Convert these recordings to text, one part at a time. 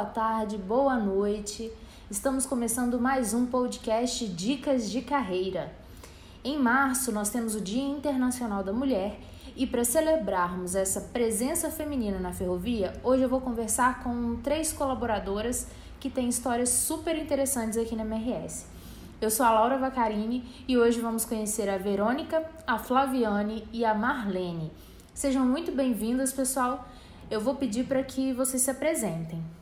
boa tarde, boa noite. Estamos começando mais um podcast Dicas de Carreira. Em março, nós temos o Dia Internacional da Mulher e para celebrarmos essa presença feminina na ferrovia, hoje eu vou conversar com três colaboradoras que têm histórias super interessantes aqui na MRS. Eu sou a Laura Vacarini e hoje vamos conhecer a Verônica, a Flaviane e a Marlene. Sejam muito bem-vindas, pessoal. Eu vou pedir para que vocês se apresentem.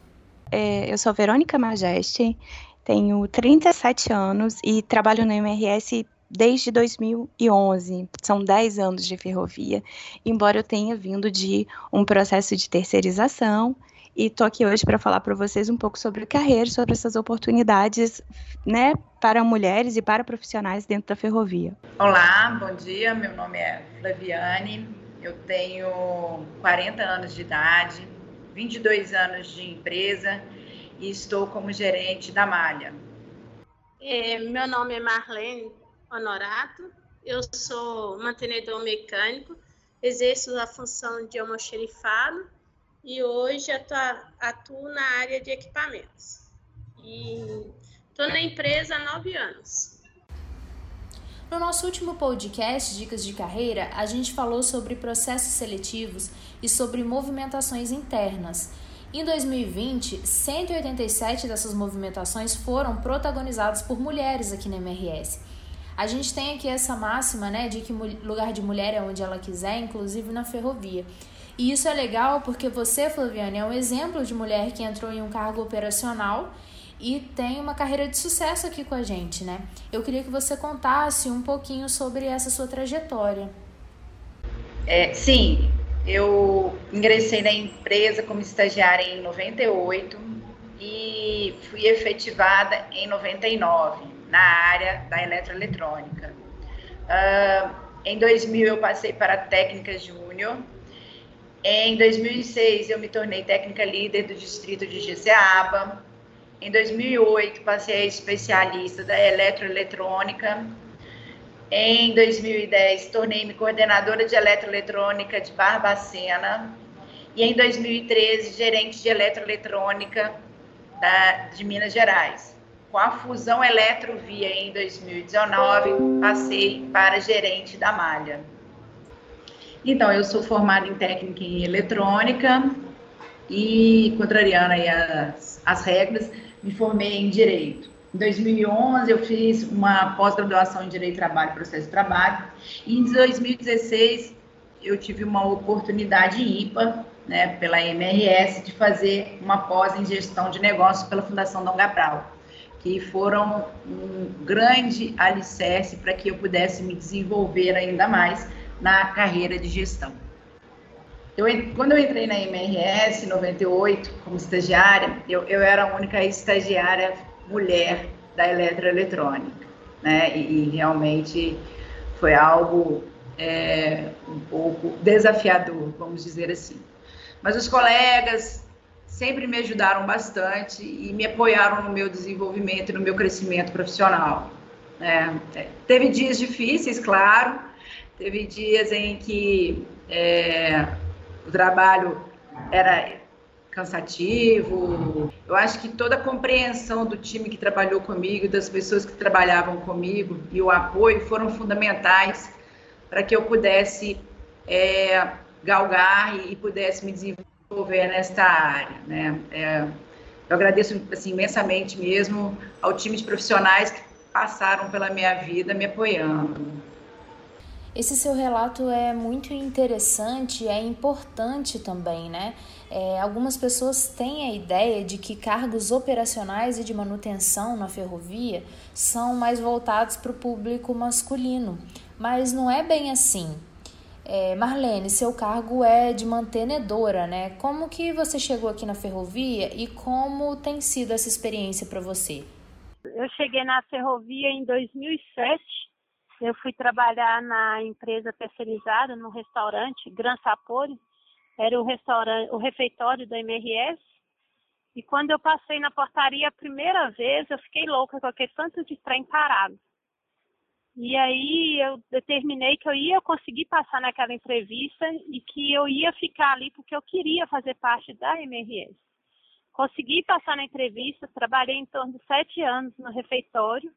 É, eu sou Verônica Majeste, tenho 37 anos e trabalho no MRS desde 2011. São 10 anos de ferrovia, embora eu tenha vindo de um processo de terceirização e estou aqui hoje para falar para vocês um pouco sobre carreira, sobre essas oportunidades, né, para mulheres e para profissionais dentro da ferrovia. Olá, bom dia. Meu nome é Flaviane. Eu tenho 40 anos de idade, 22 anos de empresa e estou como gerente da Malha. É, meu nome é Marlene Honorato, eu sou mantenedor mecânico, exerço a função de almoxerifado e hoje atuo, atuo na área de equipamentos. E estou na empresa há nove anos. No nosso último podcast, Dicas de Carreira, a gente falou sobre processos seletivos e sobre movimentações internas. Em 2020, 187 dessas movimentações foram protagonizadas por mulheres aqui na MRS. A gente tem aqui essa máxima, né, de que lugar de mulher é onde ela quiser, inclusive na ferrovia. E isso é legal porque você, Flaviane, é um exemplo de mulher que entrou em um cargo operacional e tem uma carreira de sucesso aqui com a gente, né? Eu queria que você contasse um pouquinho sobre essa sua trajetória. É, sim, eu ingressei na empresa como estagiária em 98 e fui efetivada em 99 na área da eletroeletrônica. Uh, em 2000 eu passei para técnica júnior. Em 2006 eu me tornei técnica líder do distrito de Jeceaba. Em 2008, passei a especialista da eletroeletrônica. Em 2010, tornei-me coordenadora de eletroeletrônica de Barbacena. E em 2013, gerente de eletroeletrônica da, de Minas Gerais. Com a fusão Eletrovia em 2019, passei para gerente da Malha. Então, eu sou formada em técnica em eletrônica e, contrariando as, as regras, me formei em Direito. Em 2011, eu fiz uma pós-graduação em Direito do Trabalho e Processo de Trabalho. E em 2016, eu tive uma oportunidade IPA, né, pela MRS, de fazer uma pós em Gestão de Negócios pela Fundação Dom Gabral, que foram um grande alicerce para que eu pudesse me desenvolver ainda mais na carreira de gestão. Eu, quando eu entrei na MRS em 98, como estagiária, eu, eu era a única estagiária mulher da eletroeletrônica, né? E, e realmente foi algo é, um pouco desafiador, vamos dizer assim. Mas os colegas sempre me ajudaram bastante e me apoiaram no meu desenvolvimento e no meu crescimento profissional. Né? É, teve dias difíceis, claro, teve dias em que é, o trabalho era cansativo. Eu acho que toda a compreensão do time que trabalhou comigo, das pessoas que trabalhavam comigo e o apoio foram fundamentais para que eu pudesse é, galgar e, pudesse me desenvolver nesta área. Né? É, eu agradeço assim, imensamente mesmo ao time de profissionais que passaram pela minha vida me apoiando. Esse seu relato é muito interessante e é importante também, né? É, algumas pessoas têm a ideia de que cargos operacionais e de manutenção na ferrovia são mais voltados para o público masculino, mas não é bem assim. É, Marlene, seu cargo é de mantenedora, né? Como que você chegou aqui na ferrovia e como tem sido essa experiência para você? Eu cheguei na ferrovia em 2007 eu fui trabalhar na empresa terceirizada, no restaurante Gran Sapori, era o restaurante, o refeitório da MRS. E quando eu passei na portaria a primeira vez, eu fiquei louca com aquele tanto de trem parado. E aí eu determinei que eu ia conseguir passar naquela entrevista e que eu ia ficar ali porque eu queria fazer parte da MRS. consegui passar na entrevista, trabalhei em torno de sete anos no refeitório,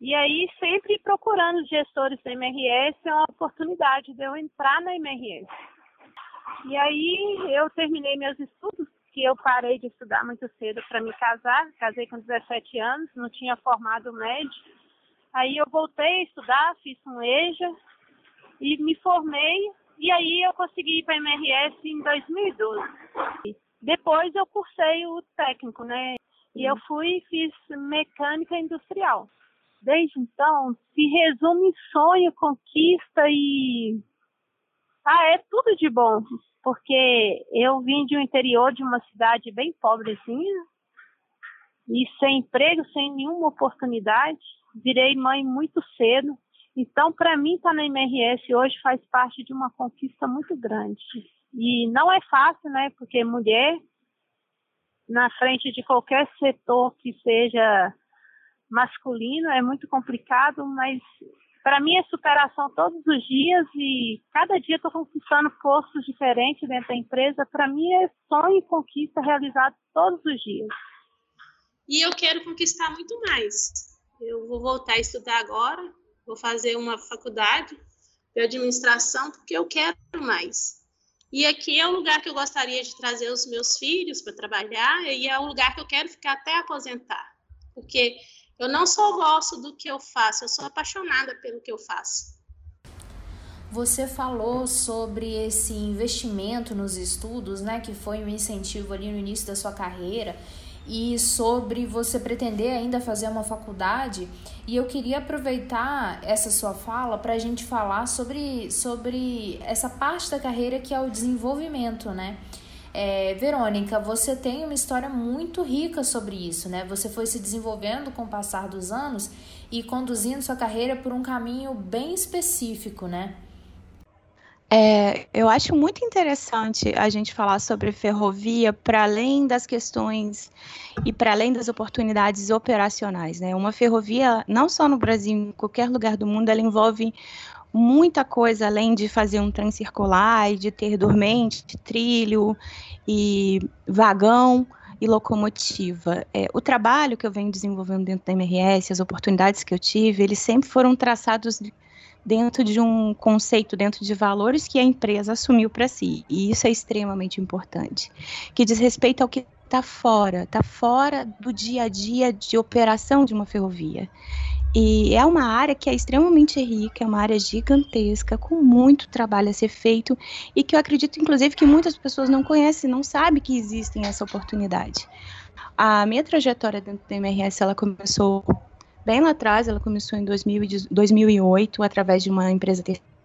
e aí sempre procurando os gestores da MRS uma oportunidade de eu entrar na MRS. E aí eu terminei meus estudos, que eu parei de estudar muito cedo para me casar, casei com 17 anos, não tinha formado médio. Aí eu voltei a estudar, fiz um EJA e me formei, e aí eu consegui ir para a MRS em 2012. Depois eu cursei o técnico, né? E eu fui e fiz mecânica industrial. Desde então, se resume sonho, conquista e. Ah, é tudo de bom. Porque eu vim de um interior de uma cidade bem pobrezinha e sem emprego, sem nenhuma oportunidade. Virei mãe muito cedo. Então, para mim, estar tá na MRS hoje faz parte de uma conquista muito grande. E não é fácil, né? Porque mulher, na frente de qualquer setor que seja masculino, é muito complicado, mas para mim é superação todos os dias e cada dia estou conquistando postos diferentes dentro da empresa. Para mim é sonho e conquista realizado todos os dias. E eu quero conquistar muito mais. Eu vou voltar a estudar agora, vou fazer uma faculdade de administração, porque eu quero mais. E aqui é o lugar que eu gostaria de trazer os meus filhos para trabalhar, e é o lugar que eu quero ficar até aposentar. Porque eu não só gosto do que eu faço, eu sou apaixonada pelo que eu faço. Você falou sobre esse investimento nos estudos, né, que foi um incentivo ali no início da sua carreira e sobre você pretender ainda fazer uma faculdade. E eu queria aproveitar essa sua fala para a gente falar sobre, sobre essa parte da carreira que é o desenvolvimento, né? É, Verônica, você tem uma história muito rica sobre isso, né? Você foi se desenvolvendo com o passar dos anos e conduzindo sua carreira por um caminho bem específico, né? É, eu acho muito interessante a gente falar sobre ferrovia para além das questões e para além das oportunidades operacionais. Né? Uma ferrovia, não só no Brasil, em qualquer lugar do mundo, ela envolve muita coisa além de fazer um trem circular e de ter dormente, trilho e vagão e locomotiva. É, o trabalho que eu venho desenvolvendo dentro da MRS, as oportunidades que eu tive, eles sempre foram traçados dentro de um conceito, dentro de valores que a empresa assumiu para si. E isso é extremamente importante. Que diz respeito ao que está fora, está fora do dia a dia de operação de uma ferrovia. E é uma área que é extremamente rica, é uma área gigantesca, com muito trabalho a ser feito e que eu acredito, inclusive, que muitas pessoas não conhecem, não sabem que existem essa oportunidade. A minha trajetória dentro do MRS, ela começou bem lá atrás, ela começou em 2000, 2008, através de uma empresa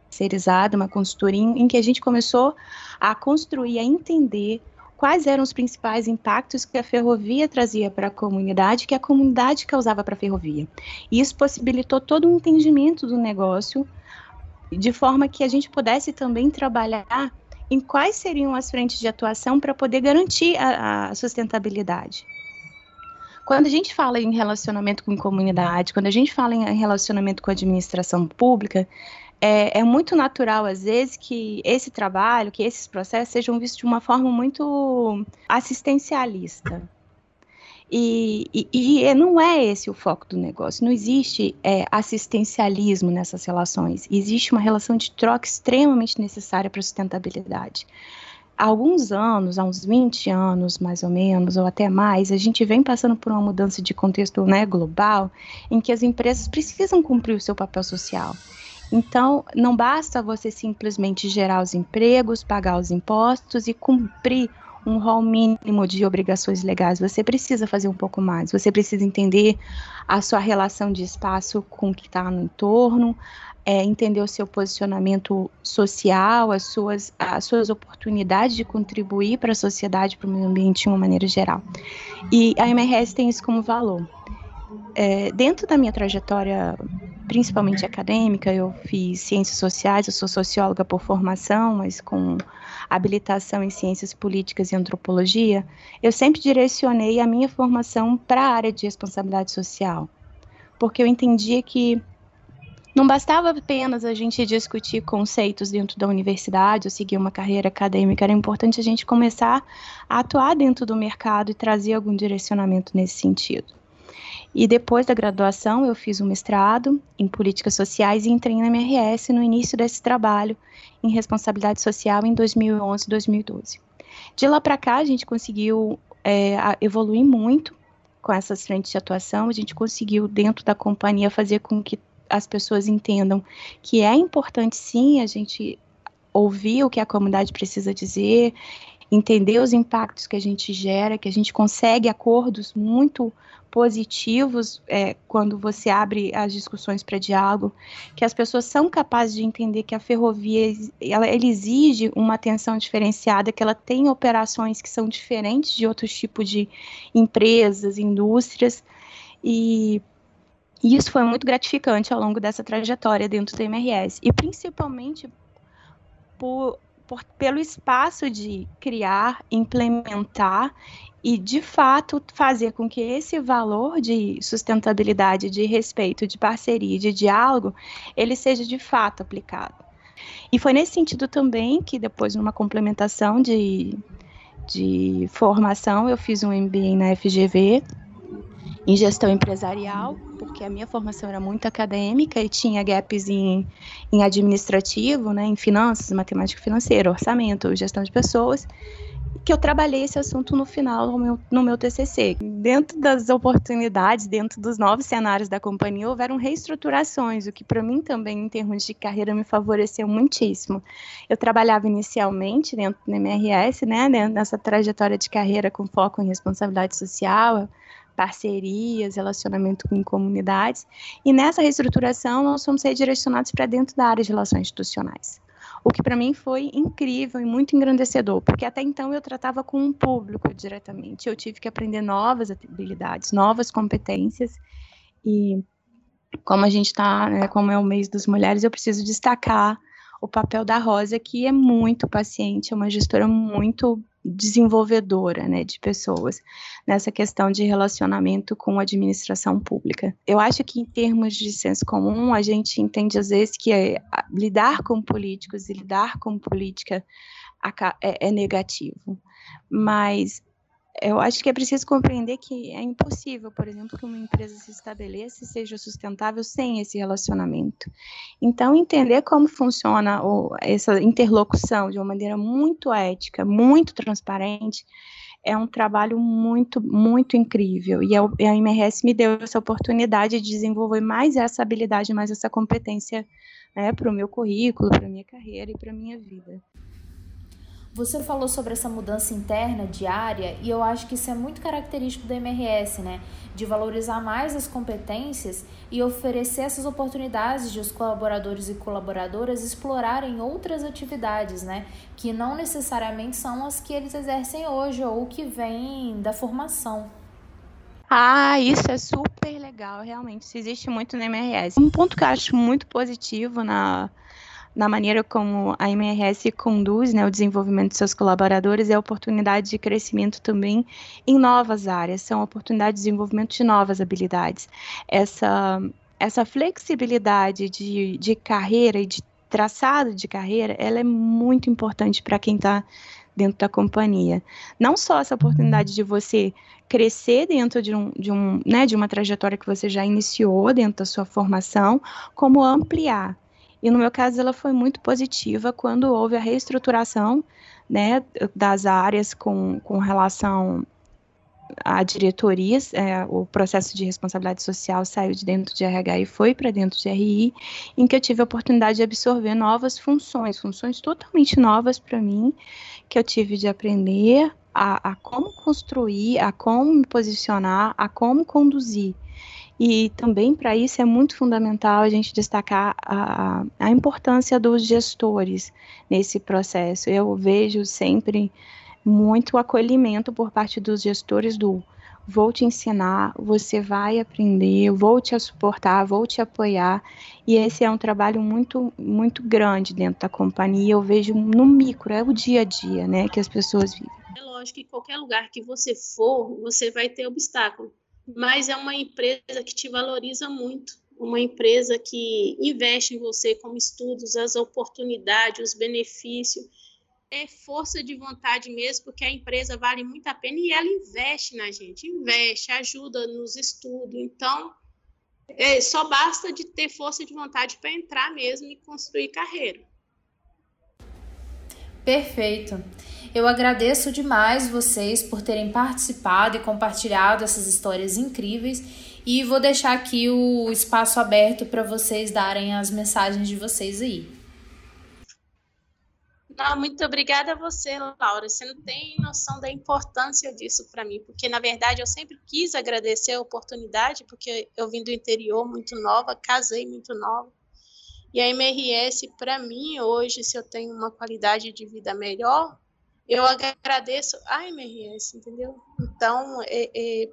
terceirizada, uma consultoria, em que a gente começou a construir, a entender quais eram os principais impactos que a ferrovia trazia para a comunidade, que a comunidade causava para a ferrovia. E isso possibilitou todo um entendimento do negócio, de forma que a gente pudesse também trabalhar em quais seriam as frentes de atuação para poder garantir a, a sustentabilidade. Quando a gente fala em relacionamento com comunidade, quando a gente fala em relacionamento com a administração pública, é, é, muito natural, às vezes, que esse trabalho, que esses processos sejam vistos de uma forma muito assistencialista. E, e, e não é esse o foco do negócio. Não existe é, assistencialismo nessas relações. Existe uma relação de troca extremamente necessária para a sustentabilidade há alguns anos, há uns 20 anos mais ou menos, ou até mais, a gente vem passando por uma mudança de contexto né, global em que as empresas precisam cumprir o seu papel social. Então, não basta você simplesmente gerar os empregos, pagar os impostos e cumprir um rol mínimo de obrigações legais. Você precisa fazer um pouco mais. Você precisa entender a sua relação de espaço com o que está no entorno, é, entender o seu posicionamento social, as suas, as suas oportunidades de contribuir para a sociedade, para o meio ambiente de uma maneira geral. E a MRS tem isso como valor. É, dentro da minha trajetória, principalmente acadêmica, eu fiz ciências sociais, eu sou socióloga por formação, mas com habilitação em ciências políticas e antropologia, eu sempre direcionei a minha formação para a área de responsabilidade social, porque eu entendia que não bastava apenas a gente discutir conceitos dentro da universidade ou seguir uma carreira acadêmica, era importante a gente começar a atuar dentro do mercado e trazer algum direcionamento nesse sentido. E depois da graduação, eu fiz um mestrado em políticas sociais e entrei na MRS no início desse trabalho em responsabilidade social em 2011 2012. De lá para cá, a gente conseguiu é, evoluir muito com essas frentes de atuação, a gente conseguiu, dentro da companhia, fazer com que as pessoas entendam que é importante sim a gente ouvir o que a comunidade precisa dizer, entender os impactos que a gente gera, que a gente consegue acordos muito positivos é, quando você abre as discussões para diálogo, que as pessoas são capazes de entender que a ferrovia ela, ela, exige uma atenção diferenciada, que ela tem operações que são diferentes de outros tipos de empresas, indústrias, e isso foi muito gratificante ao longo dessa trajetória dentro do MRS. E principalmente por, por, pelo espaço de criar, implementar e, de fato, fazer com que esse valor de sustentabilidade, de respeito, de parceria, de diálogo, ele seja de fato aplicado. E foi nesse sentido também que, depois, numa complementação de, de formação, eu fiz um MBA na FGV, em gestão empresarial, porque a minha formação era muito acadêmica e tinha gaps em, em administrativo, né, em finanças, matemática financeira, orçamento, gestão de pessoas, que eu trabalhei esse assunto no final no meu, no meu TCC. Dentro das oportunidades, dentro dos novos cenários da companhia, houveram reestruturações, o que para mim também, em termos de carreira, me favoreceu muitíssimo. Eu trabalhava inicialmente dentro do MRS, né, nessa trajetória de carreira com foco em responsabilidade social, parcerias, relacionamento com comunidades. E nessa reestruturação, nós fomos redirecionados para dentro da área de relações institucionais. O que para mim foi incrível e muito engrandecedor, porque até então eu tratava com um público diretamente. Eu tive que aprender novas habilidades, novas competências. E como a gente está, né, como é o mês das mulheres, eu preciso destacar o papel da Rosa, que é muito paciente, é uma gestora muito desenvolvedora, né, de pessoas nessa questão de relacionamento com a administração pública. Eu acho que em termos de senso comum, a gente entende às vezes que é, lidar com políticos e lidar com política é, é negativo, mas eu acho que é preciso compreender que é impossível, por exemplo, que uma empresa se estabeleça e seja sustentável sem esse relacionamento. Então, entender como funciona o, essa interlocução de uma maneira muito ética, muito transparente, é um trabalho muito, muito incrível. E a, a MRS me deu essa oportunidade de desenvolver mais essa habilidade, mais essa competência né, para o meu currículo, para a minha carreira e para a minha vida. Você falou sobre essa mudança interna diária e eu acho que isso é muito característico do MRS, né? De valorizar mais as competências e oferecer essas oportunidades de os colaboradores e colaboradoras explorarem outras atividades, né? Que não necessariamente são as que eles exercem hoje ou que vêm da formação. Ah, isso é super legal, realmente. Isso existe muito no MRS. Um ponto que eu acho muito positivo na na maneira como a MRS conduz né, o desenvolvimento de seus colaboradores é oportunidade de crescimento também em novas áreas, são oportunidades de desenvolvimento de novas habilidades. Essa, essa flexibilidade de, de carreira e de traçado de carreira, ela é muito importante para quem está dentro da companhia. Não só essa oportunidade de você crescer dentro de, um, de, um, né, de uma trajetória que você já iniciou dentro da sua formação, como ampliar. E no meu caso, ela foi muito positiva quando houve a reestruturação né, das áreas com, com relação a diretorias, é, o processo de responsabilidade social saiu de dentro de RH e foi para dentro de RI, em que eu tive a oportunidade de absorver novas funções, funções totalmente novas para mim, que eu tive de aprender a, a como construir, a como me posicionar, a como conduzir. E também para isso é muito fundamental a gente destacar a, a importância dos gestores nesse processo. Eu vejo sempre muito acolhimento por parte dos gestores do vou te ensinar, você vai aprender, vou te suportar, vou te apoiar. E esse é um trabalho muito, muito grande dentro da companhia. Eu vejo no micro, é o dia a dia, né, que as pessoas vivem. É lógico que qualquer lugar que você for, você vai ter obstáculo mas é uma empresa que te valoriza muito. uma empresa que investe em você como estudos, as oportunidades, os benefícios, é força de vontade mesmo, porque a empresa vale muito a pena e ela investe na gente, investe, ajuda nos estudos. Então, é, só basta de ter força de vontade para entrar mesmo e construir carreira. Perfeito. Eu agradeço demais vocês por terem participado e compartilhado essas histórias incríveis e vou deixar aqui o espaço aberto para vocês darem as mensagens de vocês aí. Não, muito obrigada a você, Laura. Você não tem noção da importância disso para mim, porque na verdade eu sempre quis agradecer a oportunidade, porque eu vim do interior muito nova, casei muito nova. E a MRS, para mim, hoje, se eu tenho uma qualidade de vida melhor, eu agradeço a MRS, entendeu? Então, é, é,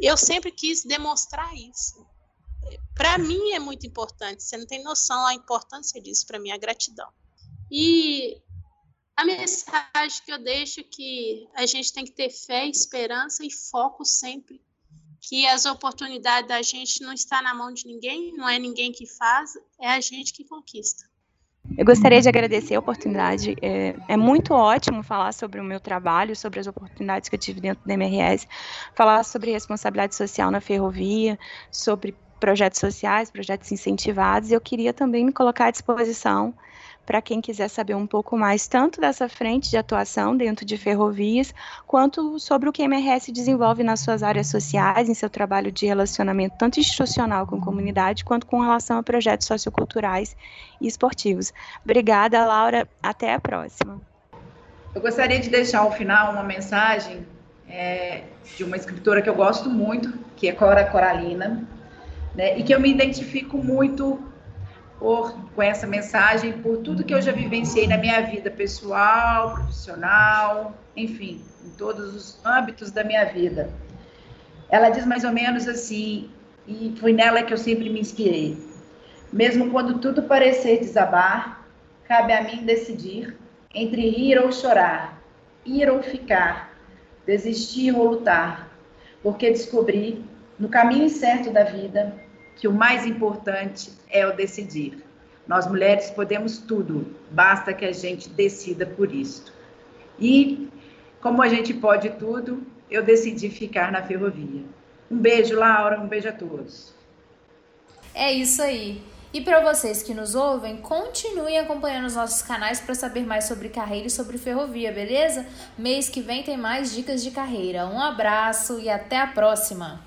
eu sempre quis demonstrar isso. Para mim é muito importante, você não tem noção da importância disso para mim, a gratidão. E a mensagem que eu deixo é que a gente tem que ter fé, esperança e foco sempre. Que as oportunidades da gente não está na mão de ninguém, não é ninguém que faz, é a gente que conquista. Eu gostaria de agradecer a oportunidade. É, é, muito ótimo falar sobre o meu trabalho, sobre as oportunidades que eu tive dentro da MRS, falar sobre responsabilidade social na ferrovia, sobre projetos sociais, projetos incentivados. Eu queria também me colocar à disposição para quem quiser saber um pouco mais, tanto dessa frente de atuação dentro de ferrovias, quanto sobre o que a MRS desenvolve nas suas áreas sociais, em seu trabalho de relacionamento, tanto institucional com comunidade, quanto com relação a projetos socioculturais e esportivos. Obrigada, Laura. Até a próxima. Eu gostaria de deixar ao final uma mensagem é, de uma escritora que eu gosto muito, que é Cora Coralina, né, e que eu me identifico muito por, com essa mensagem, por tudo que eu já vivenciei na minha vida pessoal, profissional, enfim, em todos os âmbitos da minha vida. Ela diz mais ou menos assim, e foi nela que eu sempre me inspirei. Mesmo quando tudo parecer desabar, cabe a mim decidir entre rir ou chorar, ir ou ficar, desistir ou lutar, porque descobri, no caminho certo da vida, que o mais importante é o decidir. Nós mulheres podemos tudo, basta que a gente decida por isso. E como a gente pode tudo, eu decidi ficar na ferrovia. Um beijo, Laura, um beijo a todos. É isso aí. E para vocês que nos ouvem, continuem acompanhando os nossos canais para saber mais sobre carreira e sobre ferrovia, beleza? Mês que vem tem mais dicas de carreira. Um abraço e até a próxima!